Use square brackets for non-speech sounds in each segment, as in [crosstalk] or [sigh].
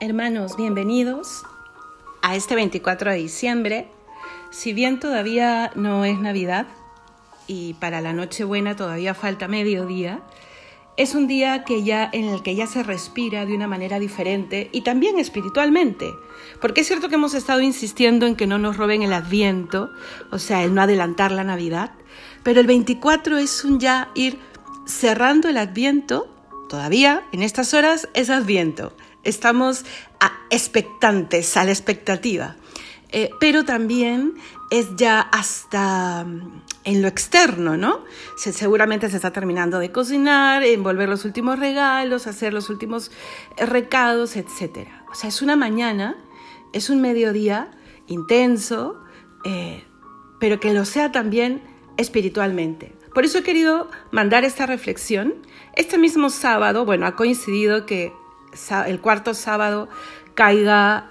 Hermanos, bienvenidos a este 24 de diciembre. Si bien todavía no es Navidad y para la Nochebuena todavía falta mediodía, es un día que ya, en el que ya se respira de una manera diferente y también espiritualmente. Porque es cierto que hemos estado insistiendo en que no nos roben el adviento, o sea, el no adelantar la Navidad, pero el 24 es un ya ir cerrando el adviento, todavía en estas horas es adviento estamos expectantes, a la expectativa. Eh, pero también es ya hasta mm, en lo externo, ¿no? Se, seguramente se está terminando de cocinar, envolver los últimos regalos, hacer los últimos eh, recados, etc. O sea, es una mañana, es un mediodía intenso, eh, pero que lo sea también espiritualmente. Por eso he querido mandar esta reflexión. Este mismo sábado, bueno, ha coincidido que el cuarto sábado caiga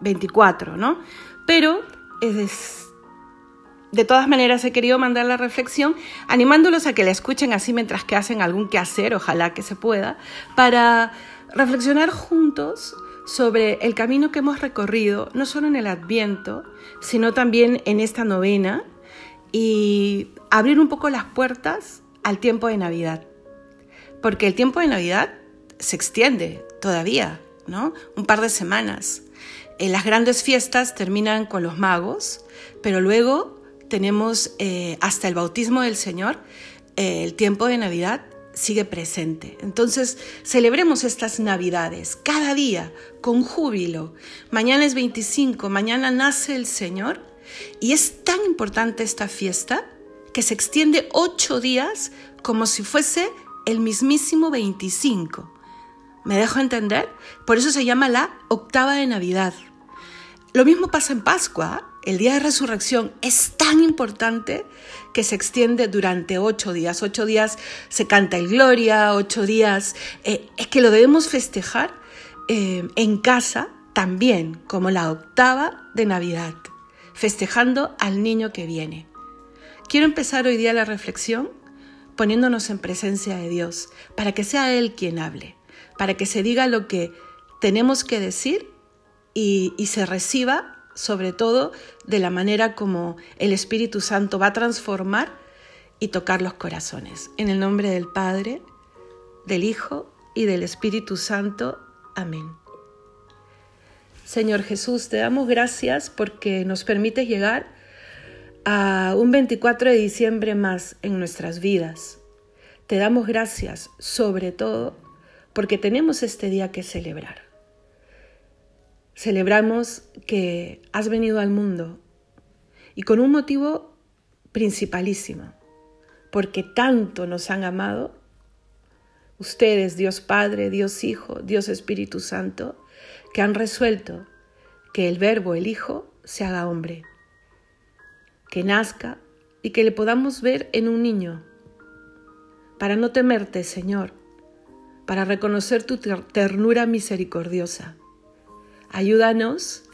24, em, ¿no? Pero de todas maneras he querido mandar la reflexión animándolos a que la escuchen así mientras que hacen algún quehacer, ojalá que se pueda, para reflexionar juntos sobre el camino que hemos recorrido, no solo en el Adviento, sino también en esta novena, y abrir un poco las puertas al tiempo de Navidad. Porque el tiempo de Navidad se extiende todavía, ¿no? Un par de semanas. Eh, las grandes fiestas terminan con los magos, pero luego tenemos eh, hasta el bautismo del Señor, eh, el tiempo de Navidad sigue presente. Entonces, celebremos estas Navidades cada día con júbilo. Mañana es 25, mañana nace el Señor y es tan importante esta fiesta que se extiende ocho días como si fuese el mismísimo 25. ¿Me dejo entender? Por eso se llama la octava de Navidad. Lo mismo pasa en Pascua. El día de resurrección es tan importante que se extiende durante ocho días. Ocho días se canta el Gloria, ocho días eh, es que lo debemos festejar eh, en casa también como la octava de Navidad, festejando al niño que viene. Quiero empezar hoy día la reflexión poniéndonos en presencia de Dios, para que sea Él quien hable, para que se diga lo que tenemos que decir y, se reciba sobre todo de la manera como el Espíritu Santo va a transformar y tocar los corazones. En el nombre del Padre, del Hijo y del Espíritu Santo. Amén. Señor Jesús, te damos gracias porque nos permites llegar a un 24 de diciembre más en nuestras vidas. Te damos gracias sobre todo porque tenemos este día que celebrar. Celebramos que has venido al mundo y con un motivo principalísimo, porque tanto nos han amado, ustedes, Dios Padre, Dios Hijo, Dios Espíritu Santo, que han resuelto que el Verbo, el Hijo, se haga hombre que nazca y que le podamos ver en un niño, para no temerte, Señor, para reconocer tu ternura misericordiosa. Ayúdanos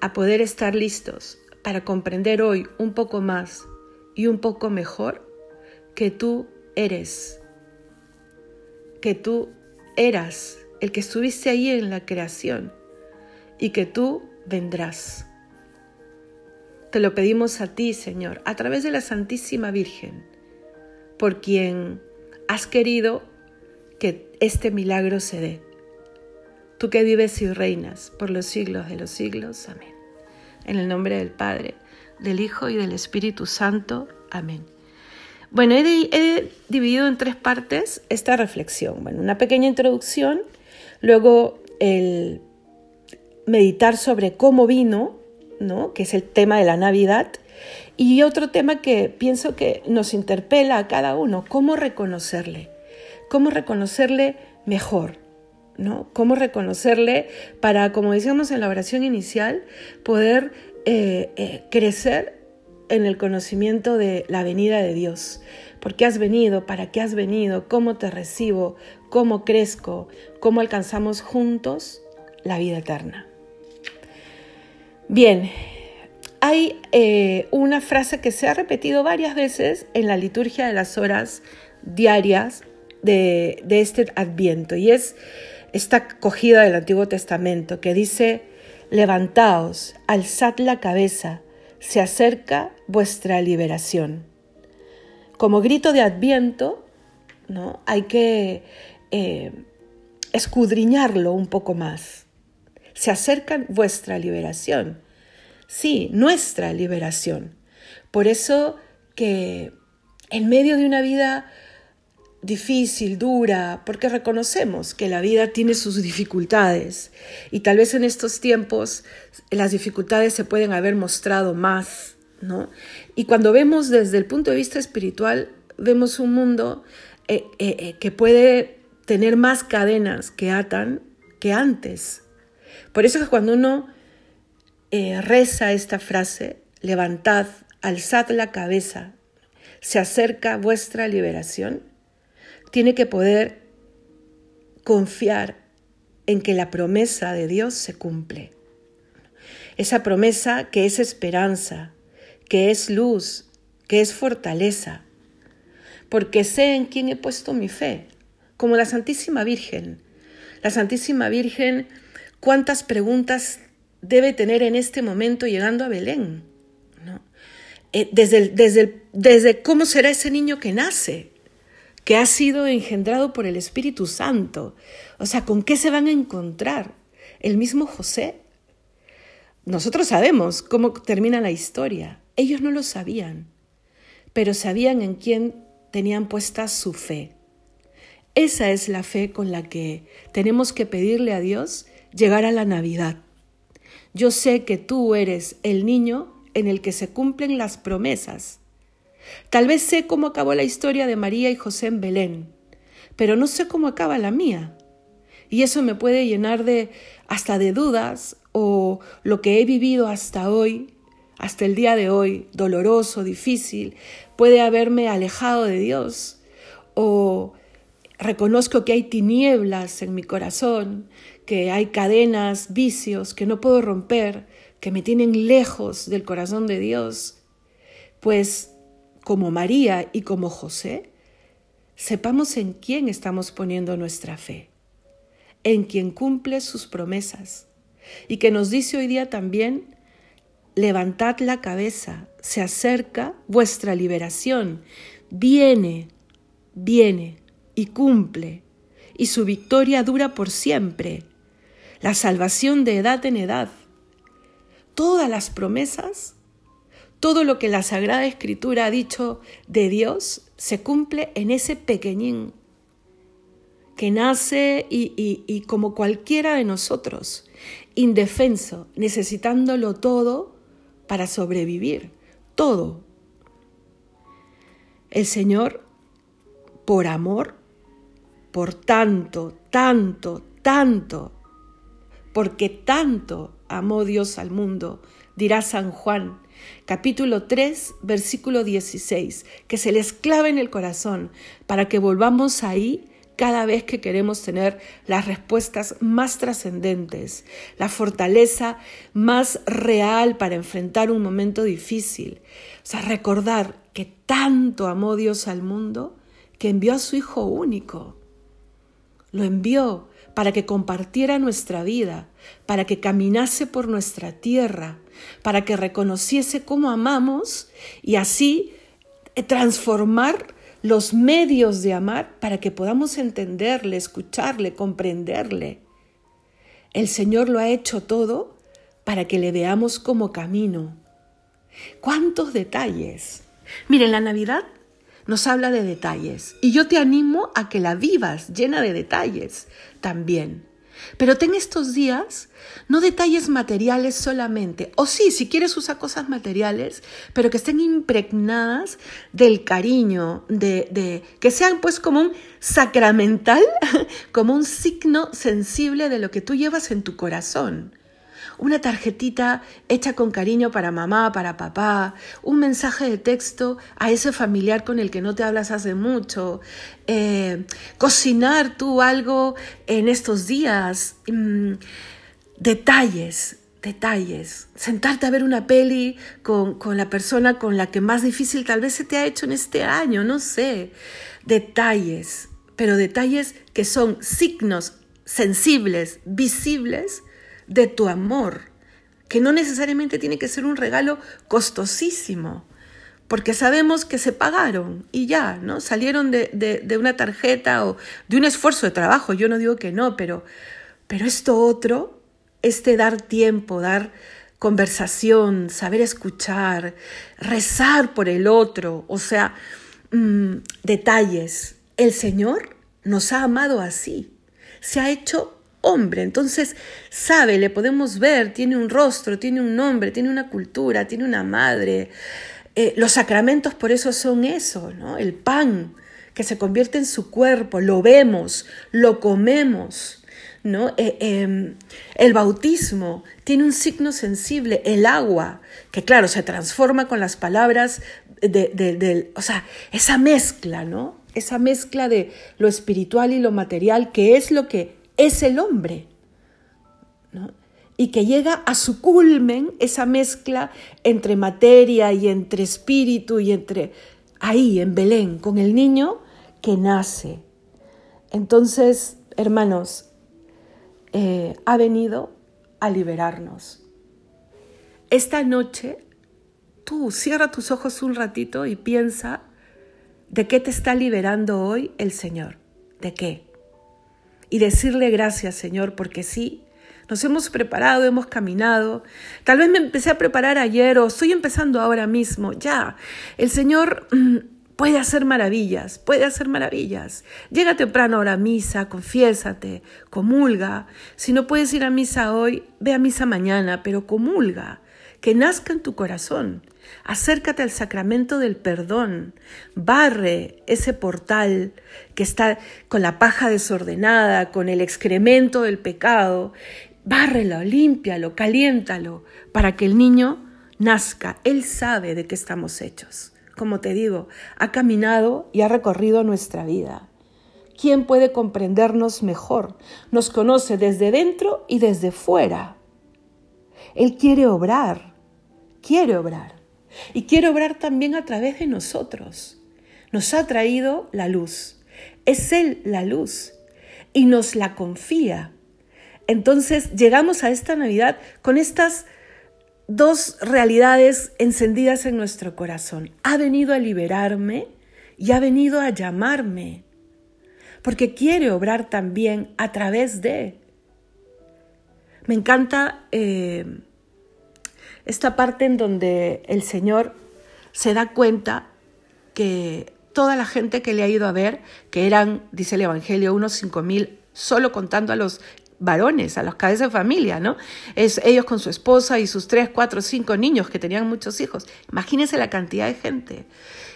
a poder estar listos para comprender hoy un poco más y un poco mejor que tú eres, que tú eras el que estuviste ahí en la creación y que tú vendrás. Te lo pedimos a ti, Señor, a través de la Santísima Virgen, por quien has querido que este milagro se dé. Tú que vives y reinas por los siglos de los siglos. Amén. En el nombre del Padre, del Hijo y del Espíritu Santo. Amén. Bueno, he, dividido en tres partes esta reflexión. Bueno, una pequeña introducción, luego el meditar sobre cómo vino que es el tema de la Navidad. Y otro tema que pienso que nos interpela a cada uno, cómo reconocerle, cómo reconocerle mejor, ¿no? Cómo reconocerle para, como decíamos en la oración inicial, poder eh, eh, crecer en el conocimiento de la venida de Dios. ¿Por qué has venido? ¿Para qué has venido? ¿Cómo te recibo? ¿Cómo crezco? ¿Cómo alcanzamos juntos la vida eterna? Bien, hay eh, una frase que se ha repetido varias veces en la liturgia de las horas diarias de, este adviento y es esta cogida del Antiguo Testamento que dice, levantaos, alzad la cabeza, se acerca vuestra liberación. Como grito de adviento, ¿no? hay que eh, escudriñarlo un poco más. Se acerca vuestra liberación. Sí, nuestra liberación. Por eso que en medio de una vida difícil, dura, porque reconocemos que la vida tiene sus dificultades y tal vez en estos tiempos las dificultades se pueden haber mostrado más, ¿no? Y cuando vemos desde el punto de vista espiritual, vemos un mundo eh, eh, eh, que puede tener más cadenas que atan que antes. Por eso es que cuando uno reza esta frase, levantad, alzad la cabeza, se acerca vuestra liberación, tiene que poder confiar en que la promesa de Dios se cumple. Esa promesa que es esperanza, que es luz, que es fortaleza, porque sé en quién he puesto mi fe, como la Santísima Virgen. La Santísima Virgen, ¿cuántas preguntas debe tener en este momento llegando a Belén? Eh, desde, desde, desde cómo será ese niño que nace, que ha sido engendrado por el Espíritu Santo. O sea, ¿con qué se van a encontrar? El mismo José. Nosotros sabemos cómo termina la historia. Ellos no lo sabían, pero sabían en quién tenían puesta su fe. Esa es la fe con la que tenemos que pedirle a Dios llegar a la Navidad. Yo sé que tú eres el niño en el que se cumplen las promesas Tal vez sé cómo acabó la historia de María y José en Belén, pero no sé cómo acaba la mía. Y eso me puede llenar de hasta de dudas o lo que he vivido hasta hoy, hasta el día de hoy, doloroso, difícil, puede haberme alejado de Dios o reconozco que hay tinieblas en mi corazón, que hay cadenas, vicios que no puedo romper, que me tienen lejos del corazón de Dios, pues como María y como José, sepamos en quién estamos poniendo nuestra fe, en quien cumple sus promesas y que nos dice hoy día también, levantad la cabeza, se acerca vuestra liberación, viene, viene y cumple, y su victoria dura por siempre, la salvación de edad en edad. Todas las promesas todo lo que la Sagrada Escritura ha dicho de Dios se cumple en ese pequeñín que nace y, como cualquiera de nosotros, indefenso, necesitándolo todo para sobrevivir, todo. El Señor, por amor, por tanto, tanto, tanto, porque tanto amó Dios al mundo, dirá San Juan, capítulo 3, versículo 16, que se les clave en el corazón para que volvamos ahí cada vez que queremos tener las respuestas más trascendentes, la fortaleza más real para enfrentar un momento difícil. O sea, recordar que tanto amó Dios al mundo que envió a su Hijo único. Lo envió para que compartiera nuestra vida, para que caminase por nuestra tierra, para que reconociese cómo amamos y así eh, transformar los medios de amar para que podamos entenderle, escucharle, comprenderle. El Señor lo ha hecho todo para que le veamos como camino. ¿Cuántos detalles? Miren, la Navidad nos habla de detalles. Y yo te animo a que la vivas llena de detalles también. Pero ten estos días no detalles materiales solamente, o sí, si quieres usar cosas materiales, pero que estén impregnadas del cariño, de, de que sean pues como un sacramental, [laughs] como un signo sensible de lo que tú llevas en tu corazón una tarjetita hecha con cariño para mamá, para papá, un mensaje de texto a ese familiar con el que no te hablas hace mucho, eh, cocinar tú algo en estos días, mm, detalles, detalles, sentarte a ver una peli con, con la persona con la que más difícil tal vez se te ha hecho en este año, no sé, detalles, pero detalles que son signos sensibles, visibles de tu amor, que no necesariamente tiene que ser un regalo costosísimo, porque sabemos que se pagaron y ya, ¿no? Salieron de, de, una tarjeta o de un esfuerzo de trabajo, yo no digo que no, pero, pero esto otro, este dar tiempo, dar conversación, saber escuchar, rezar por el otro, o sea, mm, detalles. El Señor nos ha amado así, se ha hecho hombre, entonces sabe, le podemos ver, tiene un rostro, tiene un nombre, tiene una cultura, tiene una madre. Eh, los sacramentos por eso son eso, ¿no? El pan que se convierte en su cuerpo, lo vemos, lo comemos. ¿no? Eh, em, el bautismo tiene un signo sensible, el agua, que claro, se transforma con las palabras de, o sea, esa mezcla, ¿no? Esa mezcla de lo espiritual y lo material, que es lo que es el hombre. Y que llega a su culmen esa mezcla entre materia y entre espíritu y entre ahí en Belén, con el niño que nace. Entonces, hermanos, eh, ha venido a liberarnos. Esta noche, tú cierra tus ojos un ratito y piensa de qué te está liberando hoy el Señor. ¿De qué? Y decirle gracias, Señor, porque sí, nos hemos preparado, hemos caminado. Tal vez me empecé a preparar ayer o estoy empezando ahora mismo. Ya, el Señor mm, puede hacer maravillas, puede hacer maravillas. Llega temprano ahora a misa, confiésate, comulga. Si no puedes ir a misa hoy, ve a misa mañana, pero comulga. Que nazca en tu corazón. Acércate al sacramento del perdón. Barre ese portal que está con la paja desordenada, con el excremento del pecado. Bárrelo, límpialo, caliéntalo, para que el niño nazca. Él sabe de qué estamos hechos. Como te digo, ha caminado y ha recorrido nuestra vida. ¿Quién puede comprendernos mejor? Nos conoce desde dentro y desde fuera. Él quiere obrar, quiere obrar. Y quiere obrar también a través de nosotros. Nos ha traído la luz. Es Él la luz y nos la confía. Entonces llegamos a esta Navidad con estas dos realidades encendidas en nuestro corazón. Ha venido a liberarme y ha venido a llamarme, porque quiere obrar también a través de. Me encanta eh, esta parte en donde el Señor se da cuenta que toda la gente que le ha ido a ver, que eran, dice el Evangelio, unos cinco mil, solo contando a los varones, a los cabezas de familia, ¿no? Es ellos con su esposa y sus tres, cuatro, cinco niños que tenían muchos hijos. Imagínense la cantidad de gente.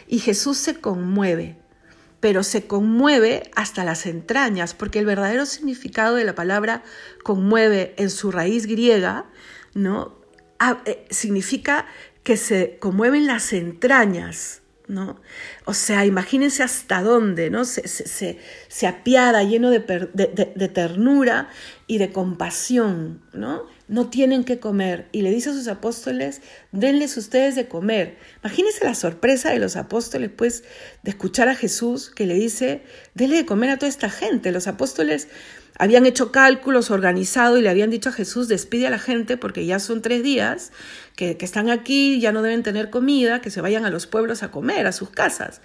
Y Jesús se conmueve, pero se conmueve hasta las entrañas, porque el verdadero significado de la palabra conmueve en su raíz griega, ¿no? Ah, eh, significa que se conmueven las entrañas, ¿no? O sea, imagínense hasta dónde, ¿no? Se, se, se apiada lleno de, de, ternura y de compasión, ¿no? No tienen que comer. Y le dice a sus apóstoles, denles ustedes de comer. Imagínense la sorpresa de los apóstoles, pues, de escuchar a Jesús que le dice, denle de comer a toda esta gente. Los apóstoles habían hecho cálculos, organizado y le habían dicho a Jesús, despide a la gente porque ya son tres días que, están aquí, ya no deben tener comida, que se vayan a los pueblos a comer, a sus casas.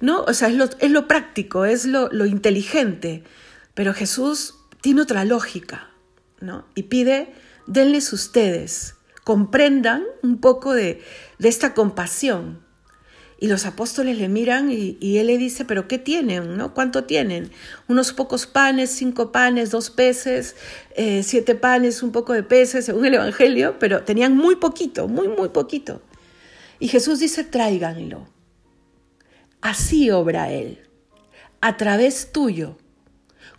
¿No? O sea, es lo, es lo práctico, es lo, lo inteligente. Pero Jesús tiene otra lógica, ¿no? Y pide, denles ustedes, comprendan un poco de, de esta compasión, y los apóstoles le miran y, él le dice, pero ¿qué tienen? ¿no? ¿Cuánto tienen? Unos pocos panes, cinco panes, dos peces, eh, siete panes, un poco de peces, según el Evangelio, pero tenían muy poquito, muy, muy poquito. Y Jesús dice, tráiganlo. Así obra Él, a través tuyo,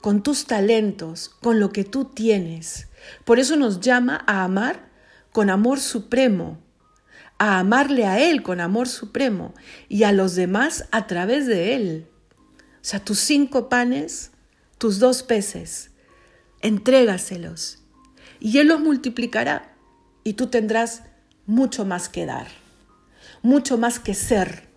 con tus talentos, con lo que tú tienes. Por eso nos llama a amar con amor supremo, a amarle a Él con amor supremo y a los demás a través de Él. O sea, tus cinco panes, tus dos peces, entrégaselos y Él los multiplicará y tú tendrás mucho más que dar, mucho más que ser.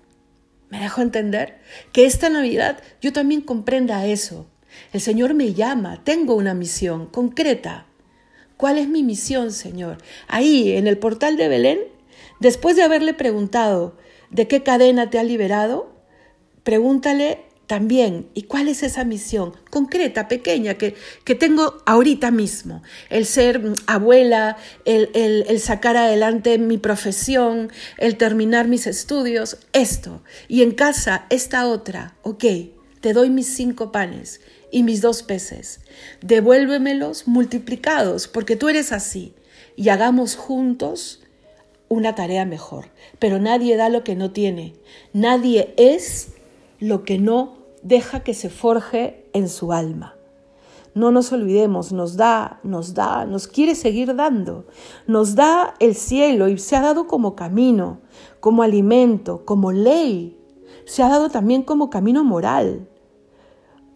¿Me dejo entender? Que esta Navidad yo también comprenda eso, El Señor me llama, tengo una misión concreta. ¿Cuál es mi misión, Señor? Ahí, en el portal de Belén, después de haberle preguntado de qué cadena te ha liberado, pregúntale también, ¿y cuál es esa misión concreta, pequeña, que, que tengo ahorita mismo? El ser abuela, el, el, sacar adelante mi profesión, el terminar mis estudios, esto. Y en casa, esta otra, ok, te doy mis cinco panes y mis dos peces. Devuélvemelos multiplicados, porque tú eres así. Y hagamos juntos una tarea mejor. Pero nadie da lo que no tiene. Nadie es lo que no deja que se forje en su alma. No nos olvidemos, nos da, nos da, nos quiere seguir dando. Nos da el cielo y se ha dado como camino, como alimento, como ley. Se ha dado también como camino moral.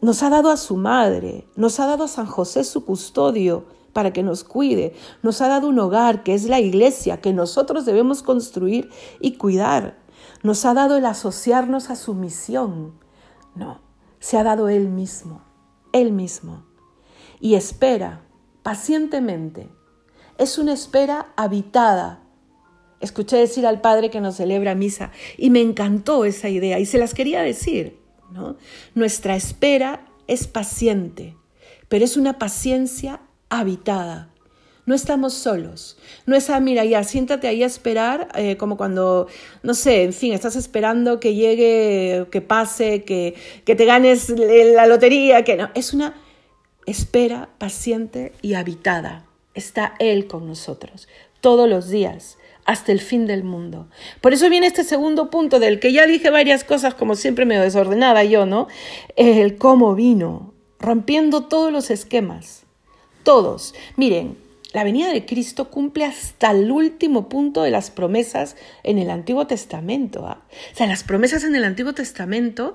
Nos ha dado a su madre, nos ha dado a San José su custodio para que nos cuide, nos ha dado un hogar que es la iglesia que nosotros debemos construir y cuidar, nos ha dado el asociarnos a su misión. No, se ha dado Él mismo, Él mismo. Y espera pacientemente. Es una espera habitada. Escuché decir al Padre que nos celebra misa y me encantó esa idea y se las quería decir. Nuestra espera es paciente, pero es una paciencia habitada. No estamos solos. No es, ah, mira, ya, siéntate ahí a esperar, eh, como cuando, no sé, en fin, estás esperando que llegue, que pase, que, que te ganes la lotería, que no. Es una espera paciente y habitada. Está Él con nosotros todos los días hasta el fin del mundo. Por eso viene este segundo punto del que ya dije varias cosas como siempre me desordenada yo, ¿no? El cómo vino, rompiendo todos los esquemas, todos. Miren, la venida de Cristo cumple hasta el último punto de las promesas en el Antiguo Testamento. ¿ah? O sea, las promesas en el Antiguo Testamento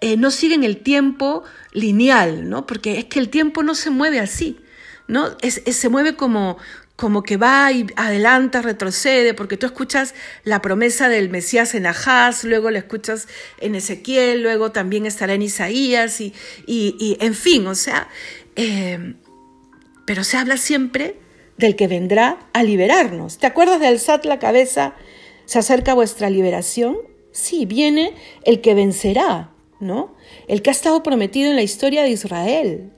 eh, no siguen el tiempo lineal, ¿no? Porque es que el tiempo no se mueve así, ¿no? se mueve como, como que va y adelanta, retrocede, porque tú escuchas la promesa del Mesías en Ahaz, luego la escuchas en Ezequiel, luego también estará en Isaías, y, y, en fin, o sea, eh, pero se habla siempre del que vendrá a liberarnos. ¿Te acuerdas de alzad la cabeza? ¿Se acerca vuestra liberación? Sí, viene el que vencerá, ¿no? El que ha estado prometido en la historia de Israel,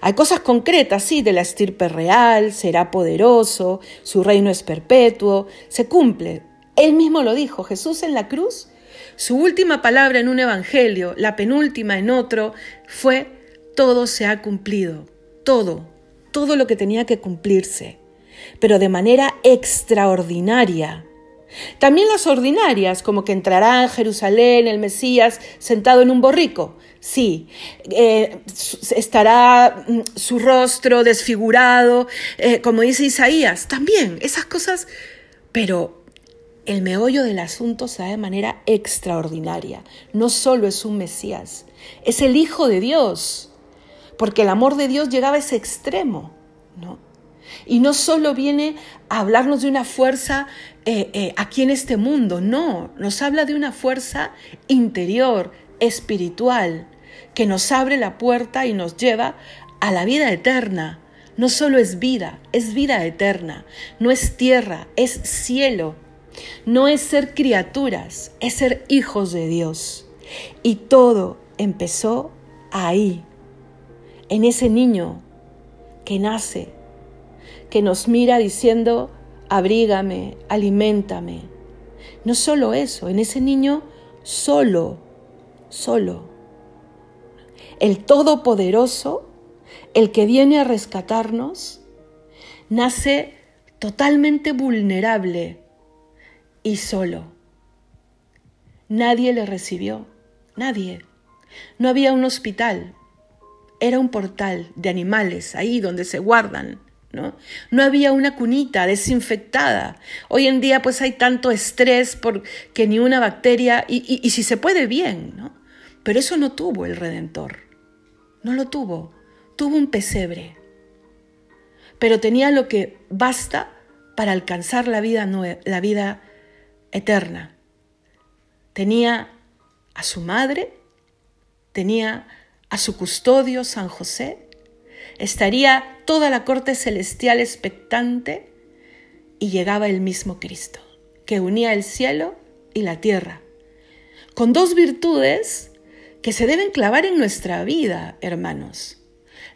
hay cosas concretas, sí, de la estirpe real, será poderoso, su reino es perpetuo, se cumple. Él mismo lo dijo, Jesús en la cruz, su última palabra en un evangelio, la penúltima en otro, fue, todo se ha cumplido, todo, todo lo que tenía que cumplirse, pero de manera extraordinaria. También las ordinarias, como que entrará en Jerusalén el Mesías sentado en un borrico, Sí, eh, estará mm, su rostro desfigurado, eh, como dice Isaías, también esas cosas, pero el meollo del asunto se da de manera extraordinaria. No solo es un Mesías, es el Hijo de Dios, porque el amor de Dios llegaba a ese extremo, ¿no? Y no solo viene a hablarnos de una fuerza eh, aquí en este mundo, no, nos habla de una fuerza interior, espiritual que nos abre la puerta y nos lleva a la vida eterna. No solo es vida, es vida eterna. No es tierra, es cielo. No es ser criaturas, es ser hijos de Dios. Y todo empezó ahí, en ese niño que nace, que nos mira diciendo, abrígame, aliméntame. No solo eso, en ese niño solo solo. El Todopoderoso, el que viene a rescatarnos, nace totalmente vulnerable y solo. Nadie le recibió, nadie. No había un hospital, era un portal de animales ahí donde se guardan. ¿No? ¿no? había una cunita desinfectada. Hoy en día pues hay tanto estrés porque ni una bacteria, y, y si se puede bien, ¿no? Pero eso no tuvo el Redentor. No lo tuvo. Tuvo un pesebre. Pero tenía lo que basta para alcanzar la vida, la vida eterna. Tenía a su madre, tenía a su custodio San José, estaría toda la corte celestial expectante y llegaba el mismo Cristo, que unía el cielo y la tierra, con dos virtudes que se deben clavar en nuestra vida, hermanos,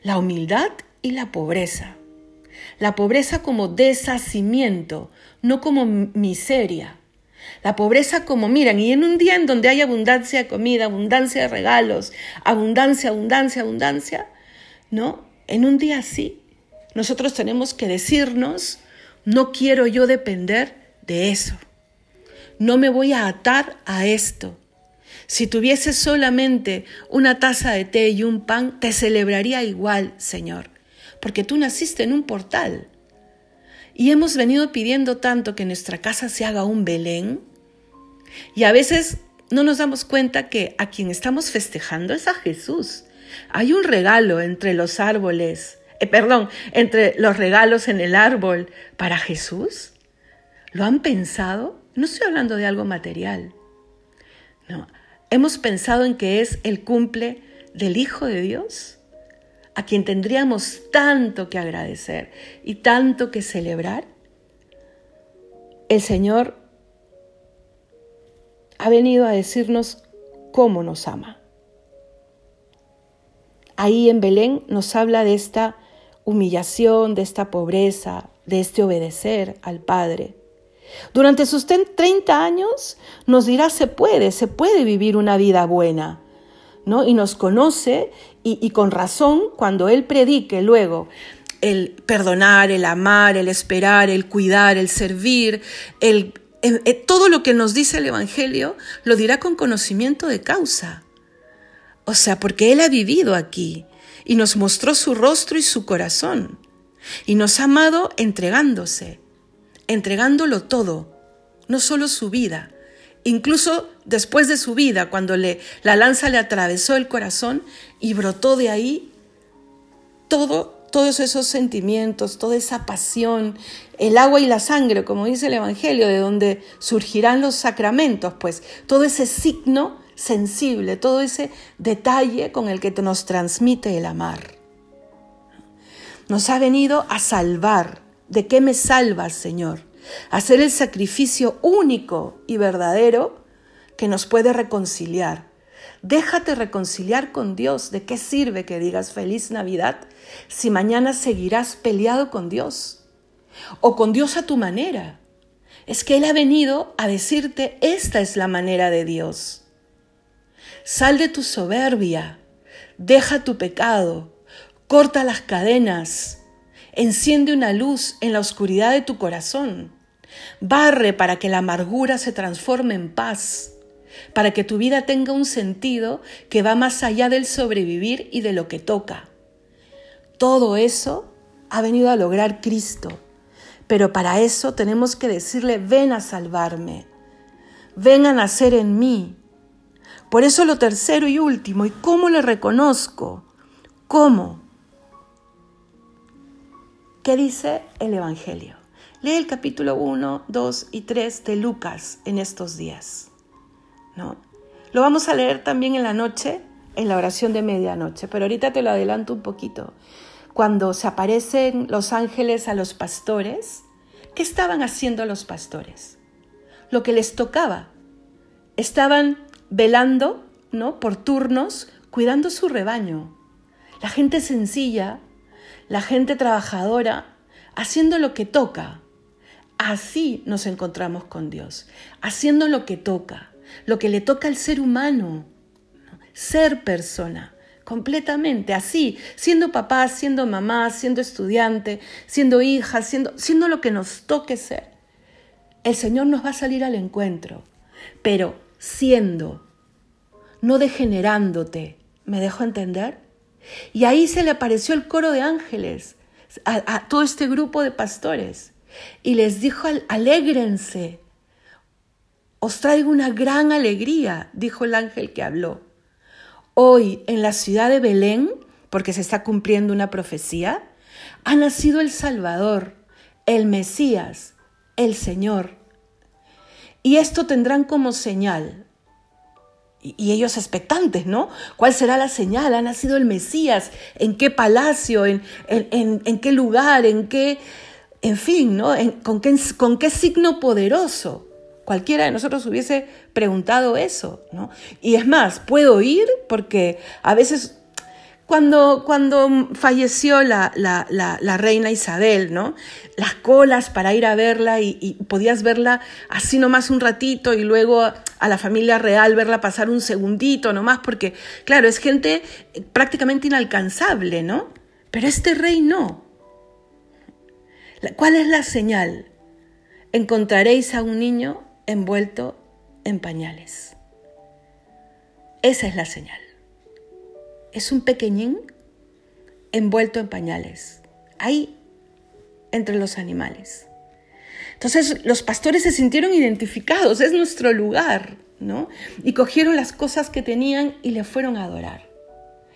la humildad y la pobreza. La pobreza como deshacimiento, no como miseria. La pobreza como, miran, y en un día en donde hay abundancia de comida, abundancia de regalos, abundancia, abundancia, abundancia, ¿no? En un día así, nosotros tenemos que decirnos, no quiero yo depender de eso. No me voy a atar a esto. Si tuviese solamente una taza de té y un pan, te celebraría igual, Señor, porque tú naciste en un portal. Y hemos venido pidiendo tanto que nuestra casa se haga un Belén. Y a veces no nos damos cuenta que a quien estamos festejando es a Jesús. Hay un regalo entre los árboles, eh, perdón, entre los regalos en el árbol para Jesús. ¿Lo han pensado? No estoy hablando de algo material. No, hemos pensado en que es el cumple del Hijo de Dios a quien tendríamos tanto que agradecer y tanto que celebrar, el Señor ha venido a decirnos cómo nos ama. Ahí en Belén nos habla de esta humillación, de esta pobreza, de este obedecer al Padre. Durante sus 30 años nos dirá se puede, se puede vivir una vida buena. Y nos conoce y, con razón cuando Él predique luego el perdonar, el amar, el esperar, el cuidar, el servir, el, eh, todo lo que nos dice el Evangelio lo dirá con conocimiento de causa. O sea, porque Él ha vivido aquí y nos mostró su rostro y su corazón y nos ha amado entregándose, entregándolo todo, no solo su vida, incluso después de su vida, cuando le, la lanza le atravesó el corazón y brotó de ahí todo, todos esos sentimientos, toda esa pasión, el agua y la sangre, como dice el Evangelio, de donde surgirán los sacramentos, pues todo ese signo sensible, todo ese detalle con el que nos transmite el amar. Nos ha venido a salvar. ¿De qué me salvas, Señor? Hacer el sacrificio único y verdadero que nos puede reconciliar. Déjate reconciliar con Dios. ¿De qué sirve que digas feliz Navidad si mañana seguirás peleado con Dios? O con Dios a tu manera. Es que Él ha venido a decirte, esta es la manera de Dios. Sal de tu soberbia, deja tu pecado, corta las cadenas, Enciende una luz en la oscuridad de tu corazón. Barre para que la amargura se transforme en paz, para que tu vida tenga un sentido que va más allá del sobrevivir y de lo que toca. Todo eso ha venido a lograr Cristo, pero para eso tenemos que decirle, ven a salvarme, ven a nacer en mí. Por eso lo tercero y último, ¿y cómo le reconozco? ¿Cómo? ¿Qué dice el Evangelio? Lee el capítulo 1, 2 y 3 de Lucas en estos días. ¿no? Lo vamos a leer también en la noche, en la oración de medianoche, pero ahorita te lo adelanto un poquito. Cuando se aparecen los ángeles a los pastores, ¿qué estaban haciendo los pastores? Lo que les tocaba. Estaban velando, ¿no? Por turnos, cuidando su rebaño. La gente sencilla la gente trabajadora haciendo lo que toca. Así nos encontramos con Dios, haciendo lo que toca, lo que le toca al ser humano, ser persona, completamente así, siendo papá, siendo mamá, siendo estudiante, siendo hija, siendo, siendo lo que nos toque ser. El Señor nos va a salir al encuentro, pero siendo, no degenerándote. ¿Me dejo entender? Y ahí se le apareció el coro de ángeles a, todo este grupo de pastores y les dijo, alégrense, os traigo una gran alegría, dijo el ángel que habló. Hoy en la ciudad de Belén, porque se está cumpliendo una profecía, ha nacido el Salvador, el Mesías, el Señor. Y esto tendrán como señal. Y ellos expectantes, ¿no? ¿Cuál será la señal? ¿Ha nacido el Mesías? ¿En qué palacio? ¿En, en, qué lugar? ¿En qué, en fin, ¿no? ¿con, qué, ¿Con qué signo poderoso? Cualquiera de nosotros hubiese preguntado eso, ¿no? Y es más, puedo ir porque a veces cuando, cuando falleció la, la, reina Isabel, ¿no? Las colas para ir a verla y, podías verla así nomás un ratito y luego a la familia real verla pasar un segundito nomás, porque claro, es gente prácticamente inalcanzable, ¿no? Pero este rey no. ¿Cuál es la señal? Encontraréis a un niño envuelto en pañales. Esa es la señal es un pequeñín envuelto en pañales, ahí entre los animales. Entonces los pastores se sintieron identificados, es nuestro lugar, ¿no? Y cogieron las cosas que tenían y le fueron a adorar.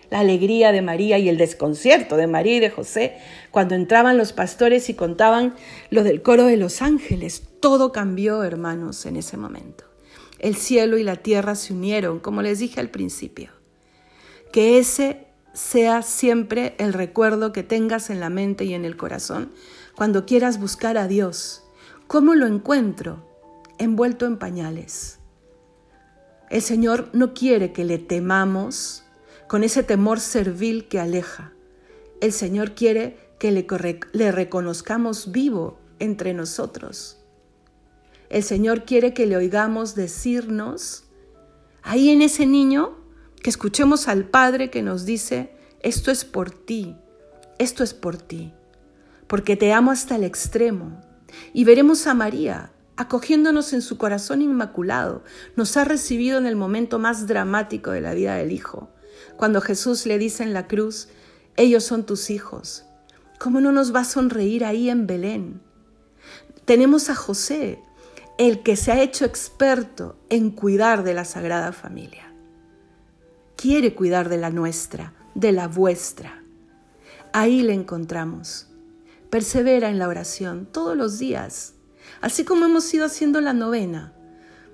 La alegría de María y el desconcierto de María y de José cuando entraban los pastores y contaban lo del coro de los ángeles. Todo cambió, hermanos, en ese momento. El cielo y la tierra se unieron, como les dije al principio. Que ese sea siempre el recuerdo que tengas en la mente y en el corazón cuando quieras buscar a Dios. ¿Cómo lo encuentro? Envuelto en pañales. El Señor no quiere que le temamos con ese temor servil que aleja. El Señor quiere que le, le reconozcamos vivo entre nosotros. El Señor quiere que le oigamos decirnos, ahí en ese niño que escuchemos al Padre que nos dice, esto es por ti, esto es por ti, porque te amo hasta el extremo. Y veremos a María acogiéndonos en su corazón inmaculado. Nos ha recibido en el momento más dramático de la vida del Hijo, cuando Jesús le dice en la cruz, ellos son tus hijos. ¿Cómo no nos va a sonreír ahí en Belén? Tenemos a José, el que se ha hecho experto en cuidar de la Sagrada Familia quiere cuidar de la nuestra, de la vuestra. Ahí le encontramos. Persevera en la oración todos los días, así como hemos ido haciendo la novena,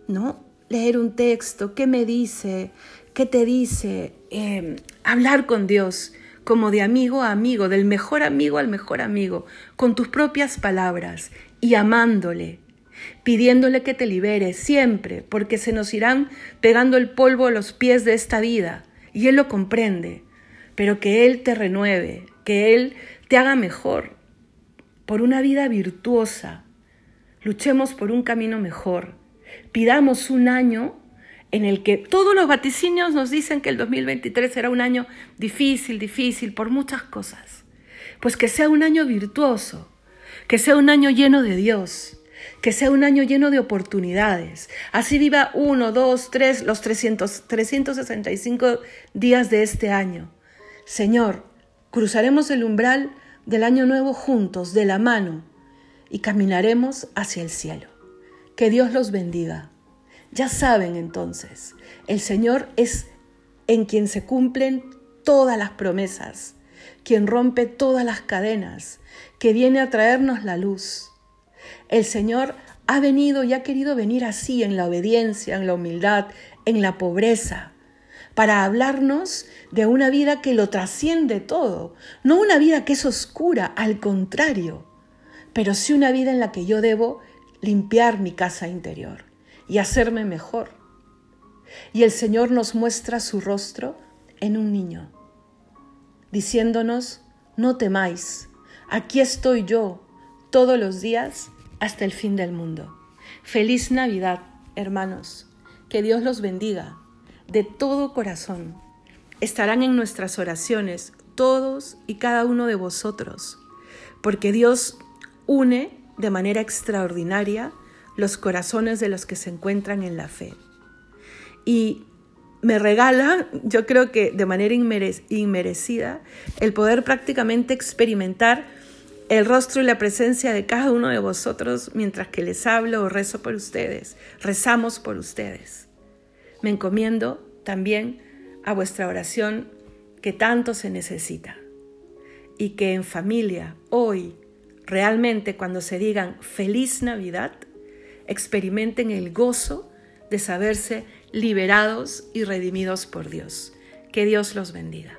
¿no? Leer un texto, ¿qué me dice? ¿Qué te dice? Em, hablar con Dios como de amigo a amigo, del mejor amigo al mejor amigo, con tus propias palabras y amándole, pidiéndole que te libere siempre, porque se nos irán pegando el polvo a los pies de esta vida, y Él lo comprende, pero que Él te renueve, que Él te haga mejor, por una vida virtuosa. Luchemos por un camino mejor. Pidamos un año en el que todos los vaticinios nos dicen que el 2023 será un año difícil, difícil, por muchas cosas. Pues que sea un año virtuoso, que sea un año lleno de Dios, que sea un año lleno de oportunidades. Así viva uno, dos, tres, los 300, 365 días de este año. Señor, cruzaremos el umbral del año nuevo juntos, de la mano, y caminaremos hacia el cielo. Que Dios los bendiga. Ya saben entonces, el Señor es en quien se cumplen todas las promesas, quien rompe todas las cadenas, que viene a traernos la luz el Señor ha venido y ha querido venir así, en la obediencia, en la humildad, en la pobreza, para hablarnos de una vida que lo trasciende todo, no una vida que es oscura, al contrario, pero sí una vida en la que yo debo limpiar mi casa interior y hacerme mejor. Y el Señor nos muestra su rostro en un niño, diciéndonos, no temáis, aquí estoy yo todos los días hasta el fin del mundo. Feliz Navidad, hermanos. Que Dios los bendiga de todo corazón. Estarán en nuestras oraciones todos y cada uno de vosotros, porque Dios une de manera extraordinaria los corazones de los que se encuentran en la fe. Y me regala, yo creo que de manera inmerecida, el poder prácticamente experimentar el rostro y la presencia de cada uno de vosotros mientras que les hablo o rezo por ustedes. Rezamos por ustedes. Me encomiendo también a vuestra oración que tanto se necesita. Y que en familia, hoy, realmente cuando se digan feliz Navidad, experimenten el gozo de saberse liberados y redimidos por Dios. Que Dios los bendiga.